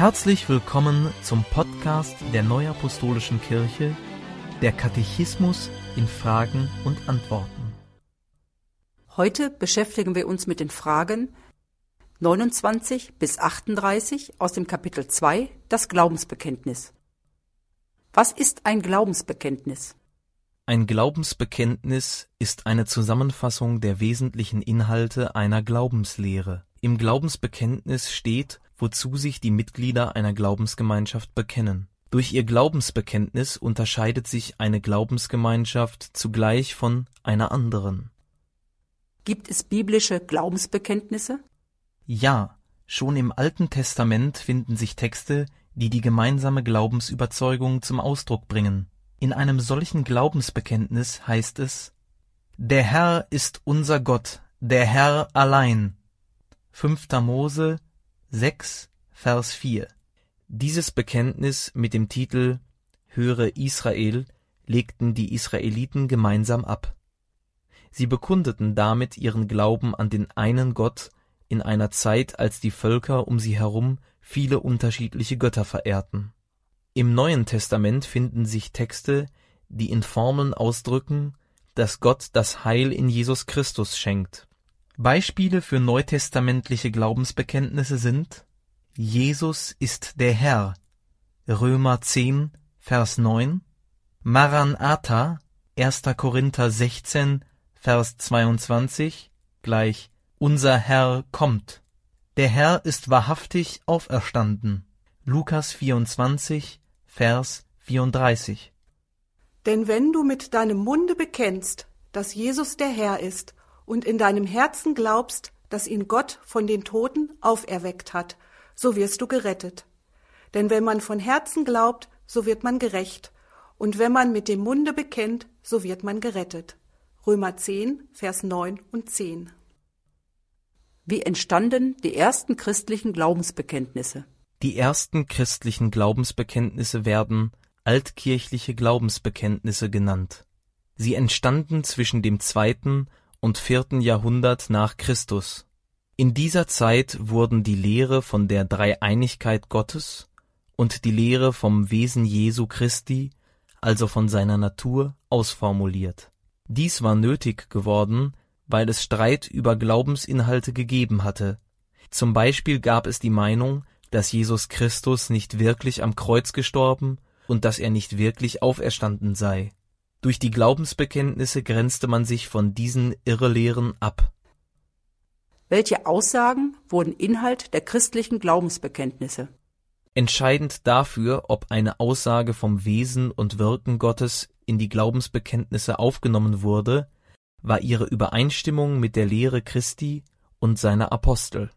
Herzlich willkommen zum Podcast der Neuapostolischen Kirche, der Katechismus in Fragen und Antworten. Heute beschäftigen wir uns mit den Fragen 29 bis 38 aus dem Kapitel 2, das Glaubensbekenntnis. Was ist ein Glaubensbekenntnis? Ein Glaubensbekenntnis ist eine Zusammenfassung der wesentlichen Inhalte einer Glaubenslehre. Im Glaubensbekenntnis steht, wozu sich die Mitglieder einer Glaubensgemeinschaft bekennen. Durch ihr Glaubensbekenntnis unterscheidet sich eine Glaubensgemeinschaft zugleich von einer anderen. Gibt es biblische Glaubensbekenntnisse? Ja, schon im Alten Testament finden sich Texte, die die gemeinsame Glaubensüberzeugung zum Ausdruck bringen. In einem solchen Glaubensbekenntnis heißt es Der Herr ist unser Gott, der Herr allein. 5. Mose 6, Vers 4. Dieses Bekenntnis mit dem Titel Höre Israel legten die Israeliten gemeinsam ab. Sie bekundeten damit ihren Glauben an den einen Gott in einer Zeit, als die Völker um sie herum viele unterschiedliche Götter verehrten. Im Neuen Testament finden sich Texte, die in Formeln ausdrücken, dass Gott das Heil in Jesus Christus schenkt. Beispiele für neutestamentliche Glaubensbekenntnisse sind Jesus ist der Herr Römer 10 Vers 9 Maranatha 1. Korinther 16 Vers 22 gleich Unser Herr kommt. Der Herr ist wahrhaftig auferstanden. Lukas 24 Vers 34 Denn wenn du mit deinem Munde bekennst, dass Jesus der Herr ist, und in deinem Herzen glaubst, dass ihn Gott von den Toten auferweckt hat, so wirst du gerettet. Denn wenn man von Herzen glaubt, so wird man gerecht, und wenn man mit dem Munde bekennt, so wird man gerettet. Römer 10, Vers 9 und 10. Wie entstanden die ersten christlichen Glaubensbekenntnisse? Die ersten christlichen Glaubensbekenntnisse werden altkirchliche Glaubensbekenntnisse genannt. Sie entstanden zwischen dem zweiten und vierten Jahrhundert nach Christus. In dieser Zeit wurden die Lehre von der Dreieinigkeit Gottes und die Lehre vom Wesen Jesu Christi, also von seiner Natur, ausformuliert. Dies war nötig geworden, weil es Streit über Glaubensinhalte gegeben hatte. Zum Beispiel gab es die Meinung, dass Jesus Christus nicht wirklich am Kreuz gestorben und dass er nicht wirklich auferstanden sei. Durch die Glaubensbekenntnisse grenzte man sich von diesen Irrelehren ab. Welche Aussagen wurden Inhalt der christlichen Glaubensbekenntnisse? Entscheidend dafür, ob eine Aussage vom Wesen und Wirken Gottes in die Glaubensbekenntnisse aufgenommen wurde, war ihre Übereinstimmung mit der Lehre Christi und seiner Apostel.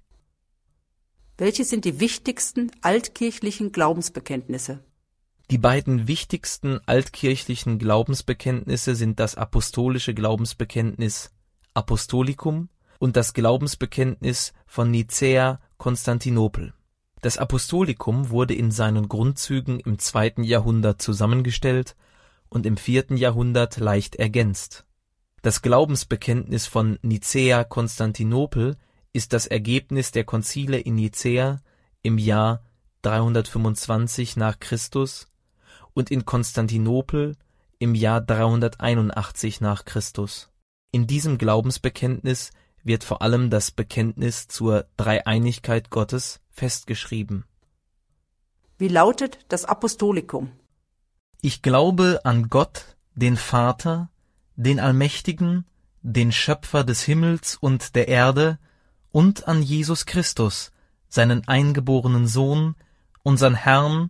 Welche sind die wichtigsten altkirchlichen Glaubensbekenntnisse? Die beiden wichtigsten altkirchlichen Glaubensbekenntnisse sind das apostolische Glaubensbekenntnis Apostolicum und das Glaubensbekenntnis von Nicäa Konstantinopel. Das Apostolicum wurde in seinen Grundzügen im zweiten Jahrhundert zusammengestellt und im vierten Jahrhundert leicht ergänzt. Das Glaubensbekenntnis von Nicäa Konstantinopel ist das Ergebnis der Konzile in Nicäa im Jahr 325 nach Christus und in Konstantinopel im Jahr 381 nach Christus. In diesem Glaubensbekenntnis wird vor allem das Bekenntnis zur Dreieinigkeit Gottes festgeschrieben. Wie lautet das Apostolikum? Ich glaube an Gott, den Vater, den Allmächtigen, den Schöpfer des Himmels und der Erde, und an Jesus Christus, seinen eingeborenen Sohn, unsern Herrn,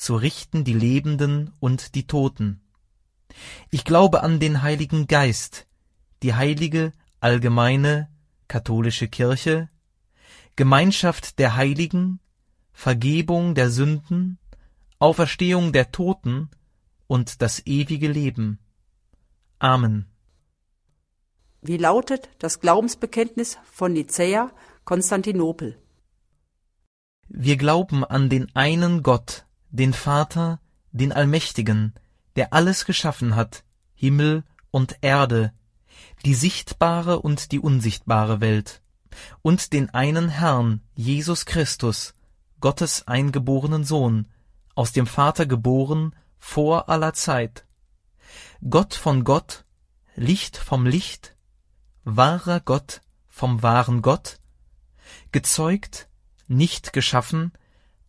zu richten die Lebenden und die Toten. Ich glaube an den Heiligen Geist, die heilige, allgemeine, katholische Kirche, Gemeinschaft der Heiligen, Vergebung der Sünden, Auferstehung der Toten und das ewige Leben. Amen. Wie lautet das Glaubensbekenntnis von Nicäa, Konstantinopel? Wir glauben an den einen Gott, den Vater, den Allmächtigen, der alles geschaffen hat, Himmel und Erde, die sichtbare und die unsichtbare Welt, und den einen Herrn, Jesus Christus, Gottes eingeborenen Sohn, aus dem Vater geboren, vor aller Zeit. Gott von Gott, Licht vom Licht, wahrer Gott vom wahren Gott, gezeugt, nicht geschaffen,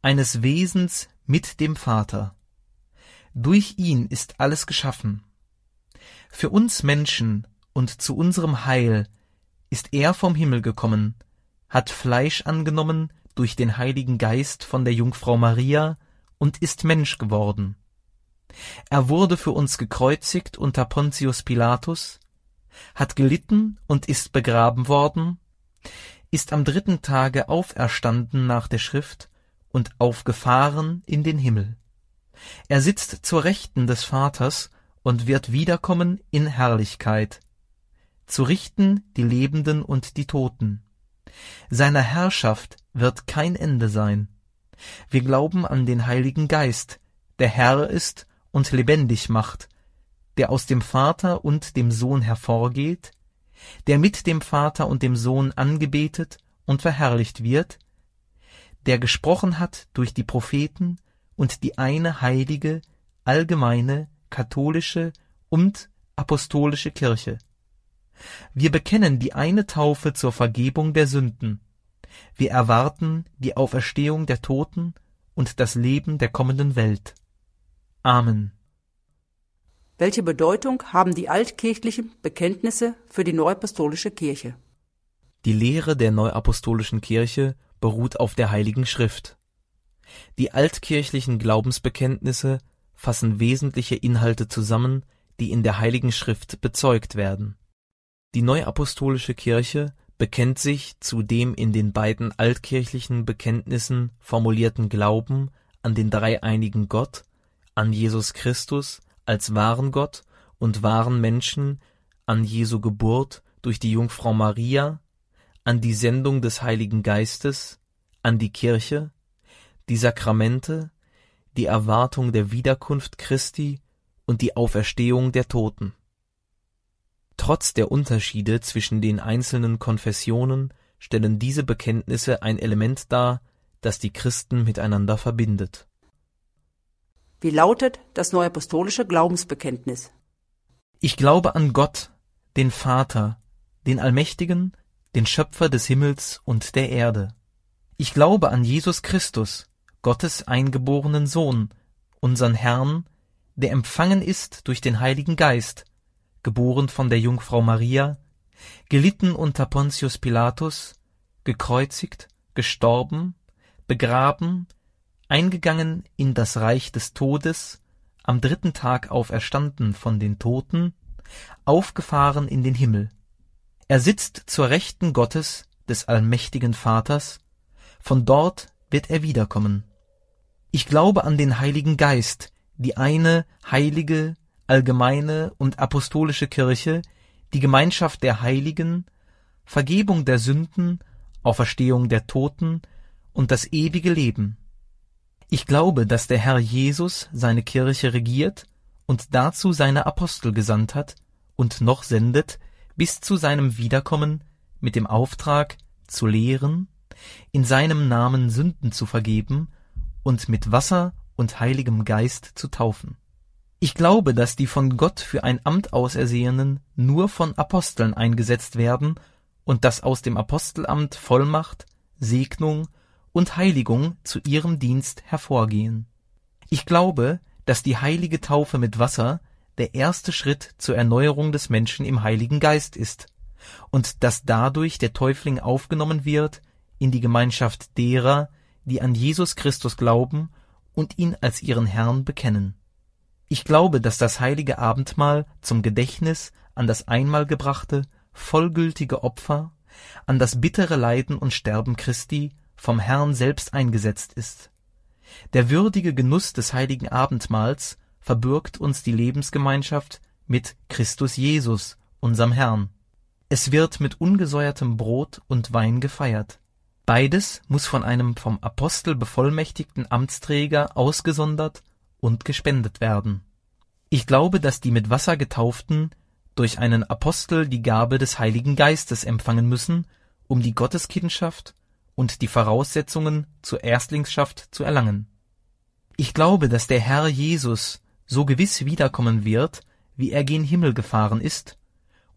eines Wesens mit dem Vater. Durch ihn ist alles geschaffen. Für uns Menschen und zu unserem Heil ist er vom Himmel gekommen, hat Fleisch angenommen durch den Heiligen Geist von der Jungfrau Maria und ist Mensch geworden. Er wurde für uns gekreuzigt unter Pontius Pilatus, hat gelitten und ist begraben worden, ist am dritten Tage auferstanden nach der Schrift und aufgefahren in den Himmel. Er sitzt zur Rechten des Vaters und wird wiederkommen in Herrlichkeit, zu richten die Lebenden und die Toten. Seiner Herrschaft wird kein Ende sein. Wir glauben an den Heiligen Geist, der Herr ist und lebendig macht, der aus dem Vater und dem Sohn hervorgeht, der mit dem Vater und dem Sohn angebetet und verherrlicht wird, der gesprochen hat durch die Propheten und die eine heilige, allgemeine, katholische und apostolische Kirche. Wir bekennen die eine Taufe zur Vergebung der Sünden. Wir erwarten die Auferstehung der Toten und das Leben der kommenden Welt. Amen. Welche Bedeutung haben die altkirchlichen Bekenntnisse für die neuapostolische Kirche? Die Lehre der neuapostolischen Kirche beruht auf der Heiligen Schrift. Die altkirchlichen Glaubensbekenntnisse fassen wesentliche Inhalte zusammen, die in der Heiligen Schrift bezeugt werden. Die neuapostolische Kirche bekennt sich zu dem in den beiden altkirchlichen Bekenntnissen formulierten Glauben an den dreieinigen Gott, an Jesus Christus als wahren Gott und wahren Menschen, an Jesu Geburt durch die Jungfrau Maria, an die Sendung des Heiligen Geistes, an die Kirche, die Sakramente, die Erwartung der Wiederkunft Christi und die Auferstehung der Toten. Trotz der Unterschiede zwischen den einzelnen Konfessionen stellen diese Bekenntnisse ein Element dar, das die Christen miteinander verbindet. Wie lautet das neuapostolische Glaubensbekenntnis? Ich glaube an Gott, den Vater, den Allmächtigen, den Schöpfer des Himmels und der Erde. Ich glaube an Jesus Christus, Gottes eingeborenen Sohn, unseren Herrn, der empfangen ist durch den Heiligen Geist, geboren von der Jungfrau Maria, gelitten unter Pontius Pilatus, gekreuzigt, gestorben, begraben, eingegangen in das Reich des Todes, am dritten Tag auferstanden von den Toten, aufgefahren in den Himmel. Er sitzt zur Rechten Gottes, des allmächtigen Vaters, von dort wird er wiederkommen. Ich glaube an den Heiligen Geist, die eine heilige, allgemeine und apostolische Kirche, die Gemeinschaft der Heiligen, Vergebung der Sünden, Auferstehung der Toten und das ewige Leben. Ich glaube, dass der Herr Jesus seine Kirche regiert und dazu seine Apostel gesandt hat und noch sendet bis zu seinem Wiederkommen mit dem Auftrag zu lehren, in seinem Namen Sünden zu vergeben und mit Wasser und Heiligem Geist zu taufen. Ich glaube, dass die von Gott für ein Amt Ausersehenen nur von Aposteln eingesetzt werden und dass aus dem Apostelamt Vollmacht, Segnung und Heiligung zu ihrem Dienst hervorgehen. Ich glaube, dass die heilige Taufe mit Wasser der erste Schritt zur Erneuerung des Menschen im Heiligen Geist ist und dass dadurch der Täufling aufgenommen wird in die Gemeinschaft derer, die an Jesus Christus glauben und ihn als ihren Herrn bekennen. Ich glaube, dass das heilige Abendmahl zum Gedächtnis an das einmal gebrachte, vollgültige Opfer, an das bittere Leiden und Sterben Christi vom Herrn selbst eingesetzt ist. Der würdige Genuss des heiligen Abendmahls verbürgt uns die Lebensgemeinschaft mit Christus Jesus, unserem Herrn. Es wird mit ungesäuertem Brot und Wein gefeiert. Beides muss von einem vom Apostel bevollmächtigten Amtsträger ausgesondert und gespendet werden. Ich glaube, dass die mit Wasser getauften durch einen Apostel die Gabe des Heiligen Geistes empfangen müssen, um die Gotteskindschaft und die Voraussetzungen zur Erstlingschaft zu erlangen. Ich glaube, dass der Herr Jesus so gewiss wiederkommen wird, wie er gen Himmel gefahren ist,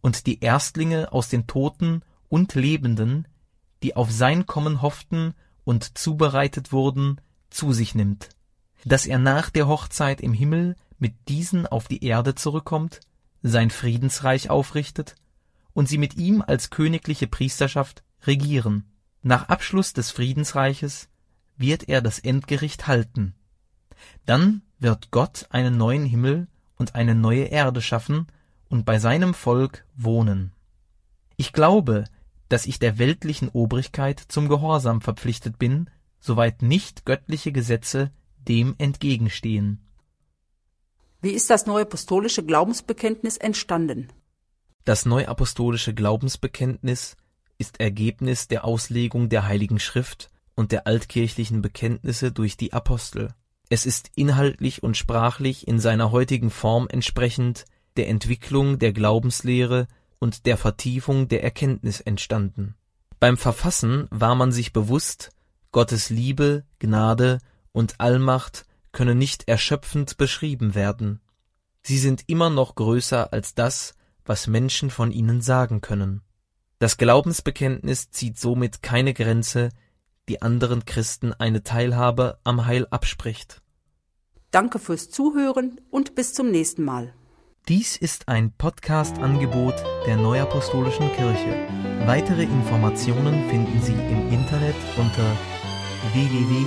und die Erstlinge aus den Toten und Lebenden, die auf sein Kommen hofften und zubereitet wurden, zu sich nimmt, dass er nach der Hochzeit im Himmel mit diesen auf die Erde zurückkommt, sein Friedensreich aufrichtet und sie mit ihm als königliche Priesterschaft regieren. Nach Abschluss des Friedensreiches wird er das Endgericht halten. Dann wird Gott einen neuen Himmel und eine neue Erde schaffen und bei seinem Volk wohnen. Ich glaube, dass ich der weltlichen Obrigkeit zum Gehorsam verpflichtet bin, soweit nicht göttliche Gesetze dem entgegenstehen. Wie ist das neuapostolische Glaubensbekenntnis entstanden? Das neuapostolische Glaubensbekenntnis ist Ergebnis der Auslegung der Heiligen Schrift und der altkirchlichen Bekenntnisse durch die Apostel. Es ist inhaltlich und sprachlich in seiner heutigen Form entsprechend der Entwicklung der Glaubenslehre und der Vertiefung der Erkenntnis entstanden. Beim Verfassen war man sich bewusst, Gottes Liebe, Gnade und Allmacht können nicht erschöpfend beschrieben werden. Sie sind immer noch größer als das, was Menschen von ihnen sagen können. Das Glaubensbekenntnis zieht somit keine Grenze, die anderen Christen eine Teilhabe am Heil abspricht. Danke fürs Zuhören und bis zum nächsten Mal. Dies ist ein Podcast-Angebot der Neuapostolischen Kirche. Weitere Informationen finden Sie im Internet unter www.nak.org.